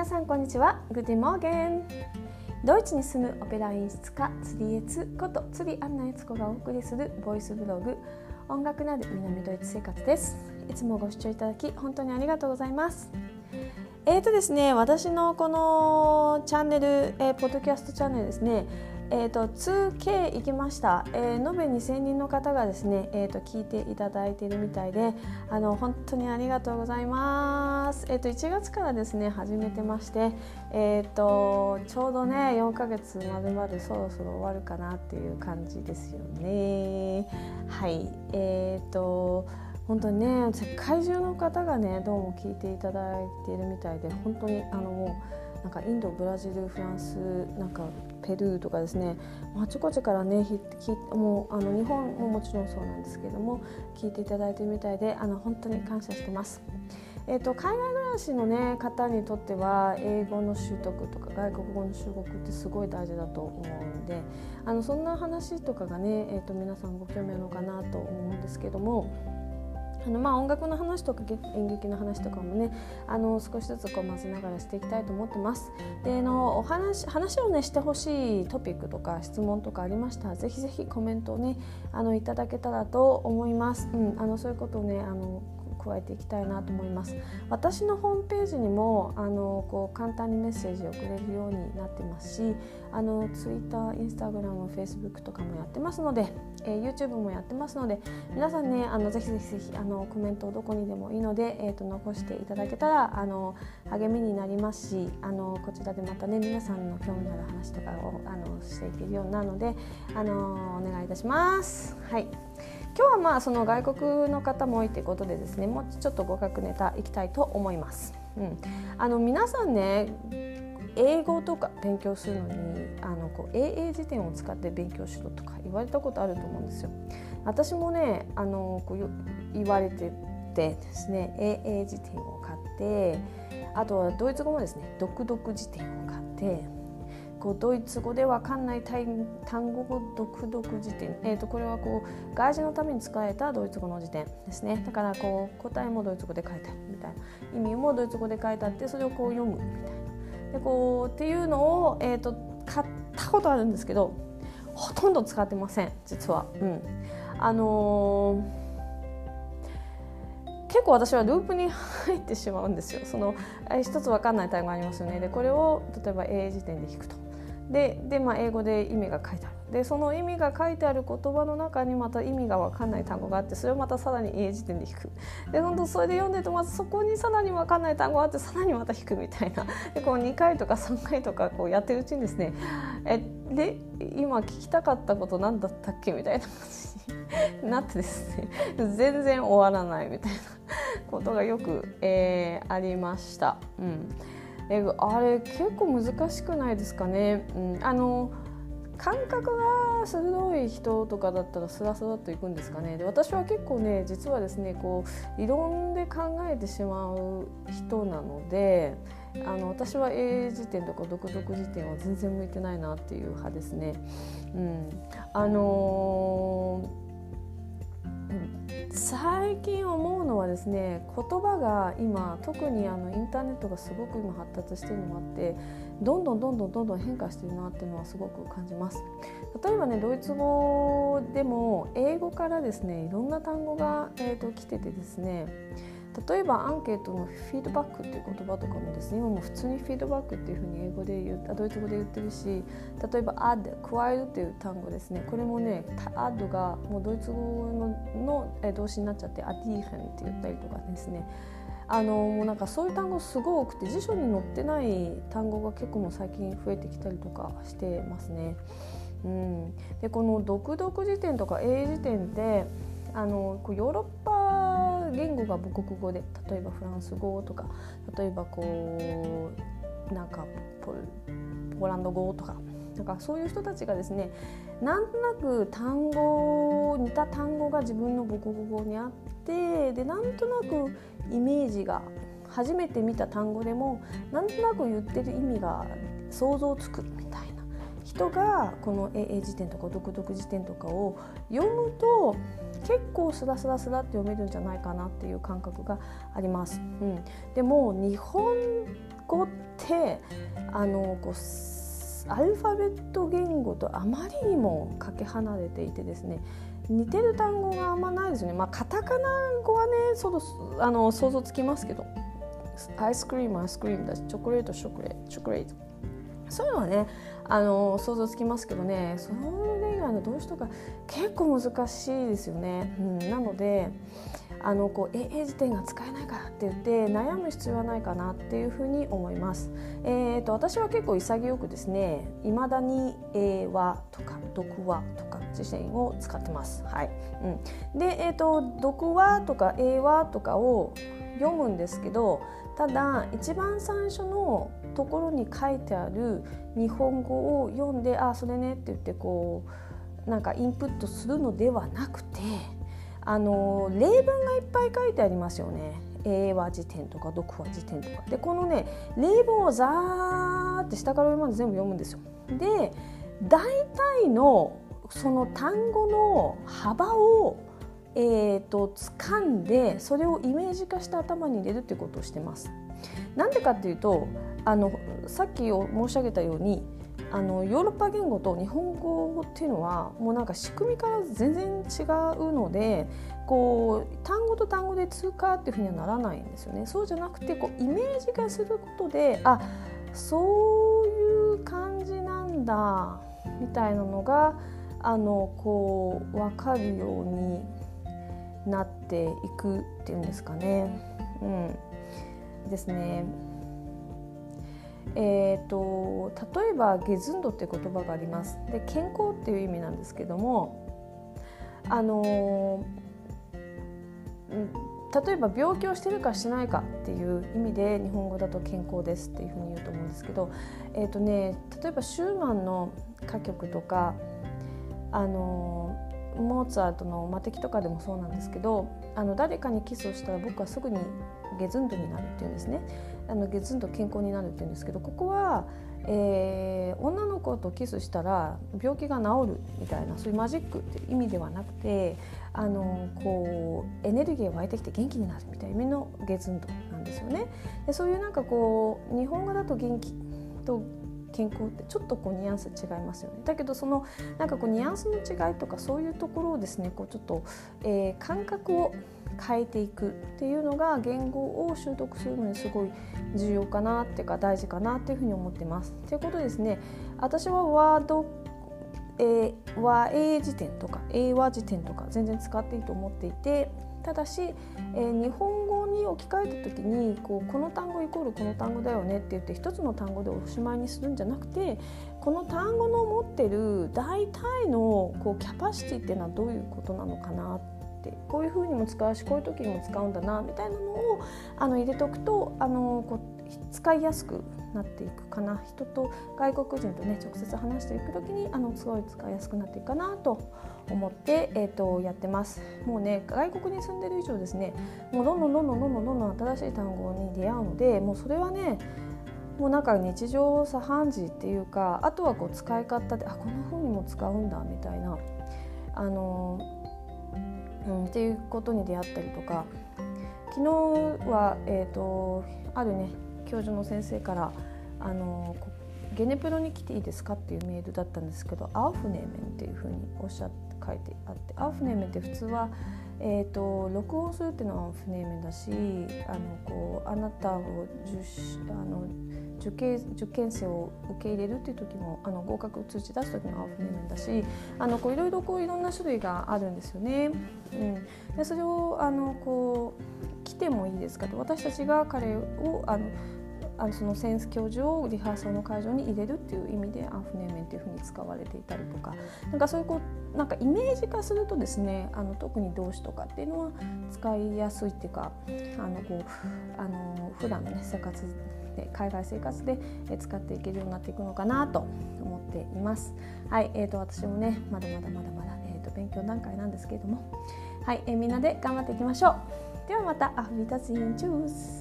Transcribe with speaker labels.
Speaker 1: 皆さんこんにちは。グディモーゲンドイツに住むオペラ演出家釣りエツこと釣りアンナエツコがお送りするボイスブログ音楽なる南ドイツ生活です。いつもご視聴いただき本当にありがとうございます。えーとですね私のこのチャンネル、えー、ポッドキャストチャンネルですねえーと、2K 行きました、えー、延べ2000人の方がですね、えーと、聞いていただいているみたいであの本当にありがとうございます、えーと、1月からですね始めてまして、えー、とちょうどね4ヶ月まるまるそろそろ終わるかなっていう感じですよね。はい。えー、と本当にね世界中の方がねどうも聞いていただいているみたいで本当にあのもうなんかインドブラジルフランスなんかペルーとかですねあちこちからねもうあの日本ももちろんそうなんですけども聞いていただいてるみたいであの本当に感謝してます。えーと、海外暮らしの、ね、方にとっては英語の習得とか外国語の習得ってすごい大事だと思うんであのそんな話とかがね、えーと皆さんご興味あるのかなと思うんですけども。あのまあ音楽の話とか演劇の話とかもねあの少しずつこう混ぜながらしていきたいと思ってます。でのお話話をねしてほしいトピックとか質問とかありましたらぜひぜひコメントをねあのいただけたらと思います。うん、あのそういうことをねあの加えていきたいなと思います私のホームページにもあのこう簡単にメッセージをくれるようになってますしあの Twitter、Instagram、Facebook とかもやってますので、えー、YouTube もやってますので皆さんねあのぜひぜひぜひあのコメントをどこにでもいいので、えーと、残していただけたらあの励みになりますしあのこちらでまたね皆さんの興味のある話とかをあのしていけるようなのであのお願いいたします。はい今日はまあその外国の方も多いということでですねもうちょっと語学ネタいきたいと思います。うん、あの皆さんね英語とか勉強するのにあのこう AA 辞典を使って勉強しろとか言われたことあると思うんですよ。私もねあのこう言われててですね AA 辞典を買ってあとはドイツ語もですね読読辞典を買ってこうドイツ語でわかんない単語読読辞典、えー、とこれはこう外事のために使えたドイツ語の辞典ですねだからこう答えもドイツ語で書いてあるみたいな意味もドイツ語で書いてあってそれをこう読むみたいなでこうっていうのを、えーと、買ったことあるんですけどほとんど使ってません実は。うん、あのー結構私はループに入ってしまうんですよ。その一つ分かんない単語ありますよね。でこれを例えば英辞典で引くと。でで、まあ、英語で意味が書いてある。でその意味が書いてある言葉の中にまた意味が分かんない単語があってそれをまたさらに英辞典で引く。で本当それで読んでるとまずそこにさらに分かんない単語があってさらにまた引くみたいな。でこう2回とか3回とかこうやってるうちにですねえで今聞きたかったこと何だったっけみたいな感じになってですね全然終わらないみたいなことがよく、えー、ありました。うん。えあれ結構難しくないですかね、うん、あの感覚が鋭い人とかだったらスラスラといくんですかね？で私は結構ね実はですねこう理論で考えてしまう人なのであの私は英辞典とか独特辞典は全然向いてないなっていう派ですね。うん、あのー最近思うのはですね言葉が今特にあのインターネットがすごく今発達してるのもあってどんどんどんどんどんどん変化してるなっていうのはすごく感じます。例えばねドイツ語でも英語からですねいろんな単語が、えーと来ててですね例えばアンケートのフィードバックっていう言葉とかもですね今も普通にフィードバックっていうふうに英語で言うドイツ語で言ってるし例えば add 加えるっていう単語ですね。これもね add がもうドイツ語のの動詞になっちゃって addieren って言ったりとかですね。あのもうなんかそういう単語すごい多くて辞書に載ってない単語が結構も最近増えてきたりとかしてますね。うん、でこの読読辞典とか英辞典ってあのヨーロッパ言語が母国語で例えばフランス語とか例えばこうなんかポーランド語とかなんかそういう人たちがですねなんとなく単語似た単語が自分の母国語にあってでなんとなくイメージが初めて見た単語でもなんとなく言ってる意味が想像つく。人がこの英辞典とか独特辞典とかを読むと結構スラスラスラって読めるんじゃないかなっていう感覚があります。うん、でも日本語ってあのこうアルファベット言語とあまりにもかけ離れていてですね似てる単語があんまないですよね。まあカタカナ語はねそのあの想像つきますけどアイスクリームアイスクリームだしチョコレートチョコレートチョコレート。そういうのはね。あの想像つきますけどね。それ以外の動詞とか。結構難しいですよね、うん、なのであのこう英英辞典が使えないからって言って悩む必要はないかなっていうふうに思います。えーと、私は結構潔くですねいまだに英和とか読話とか辞典を使ってます。はい。うん、で、えーと、読話とか英和とかを読むんですけどただ一番最初のところに書いてある日本語を読んであそれねって言ってこうなんかインプットするのではなくてあの例文がいっぱい書いてありますよね。英和辞典とか読話辞典とかでこのね例文をザーって下から上まで全部読むんですよ。で大体のその単語の幅をえーと、掴んでそれをイメージ化して頭に入れるっていうことをしてます。なんでかっていうとあのさっき申し上げたようにあのヨーロッパ言語と日本語っていうのはもうなんか仕組みから全然違うのでこう単語と単語で通過っていうふうにはならないんですよね。そうじゃなくてこうイメージ化することであそういう感じなんだみたいなのがあのこう分かるようになっていくっていうんですかね。うん、ですね。えーと、例えば「ゲズンド」っていう言葉がありますで健康っていう意味なんですけどもあの例えば病気をしてるかしてないかっていう意味で日本語だと健康ですっていうふうに言うと思うんですけど、えーとね、例えばシューマンの歌曲とかあのモーツァルトの魔敵とかでもそうなんですけどあの誰かにキスをしたら僕はすぐにゲズンドになるっていうんですね。あのゲツンと健康になるって言うんですけどここは、えー、女の子とキスしたら病気が治るみたいなそういうマジックっていう意味ではなくてあのこうエネルギーが湧いてきて元気になるみたいな意味のゲツンとなんですよね。でそういうなんかこう日本語だと元気と健康ってちょっとこうニュアンス違いますよねだけどそのなんかこうニュアンスの違いとかそういうところをですねこうちょっと、えー、感覚を変えていくっていうのが言語を習得するのにすごい重要かなっていうか大事かなっていうふうに思ってます。ということですね私はワードえー、和英辞典とか英和辞典とか全然使っていいと思っていてただし、えー、日本語に置き換えた時にこうこの単語イコールこの単語だよねって言って一つの単語でおしまいにするんじゃなくてこの単語の持ってる大体のこうキャパシティっていうのはどういうことなのかなってってこういうふうにも使うしこういう時にも使うんだなみたいなのをあの入れておくとあのこう使いやすくなっていくかな。人と外国人とね直接話していく時にあのすごい使いやすくなっていくかなと思って、えーと、やってます。もうね外国に住んでる以上ですねもうどんどんどんどんどんどんどんどん新しい単語に出会うのでもうそれはねもうなんか日常茶飯事っていうかあとはこう使い方であこんな風にも使うんだみたいなあのうん、っていうことに出会ったりとか。昨日は、えーと、あるね教授の先生からあのゲネプロに来ていいですかっていうメールだったんですけどアウフネーメンっていうふうにおっしゃって書いてあってアウフネーメンって普通は、えーと、録音するっていうのはアウフネーメンだしあのこうあなたを受あの受験受験生を受け入れるっていう時もあの合格通知出す時もアウフネーメンだしあのこういろいろこういろんな種類があるんですよね。うん、でそれをあのこう来てもいいですかと私たちが彼をあのあのそのセンス教授をリハーサルの会場に入れるっていう意味でアフネーメンっていうふうに使われていたりとかなんかそういうこうなんかイメージ化するとですねあの特に動詞とかっていうのは使いやすいっていうかあのこうあの普段のね生活で海外生活で使っていけるようになっていくのかなと思っています。はい、えーと、私もねまだまだまだまだ、えーと、勉強段階なんですけれどもはい、えー、みんなで頑張っていきましょう。ではまたアフリタツインチュース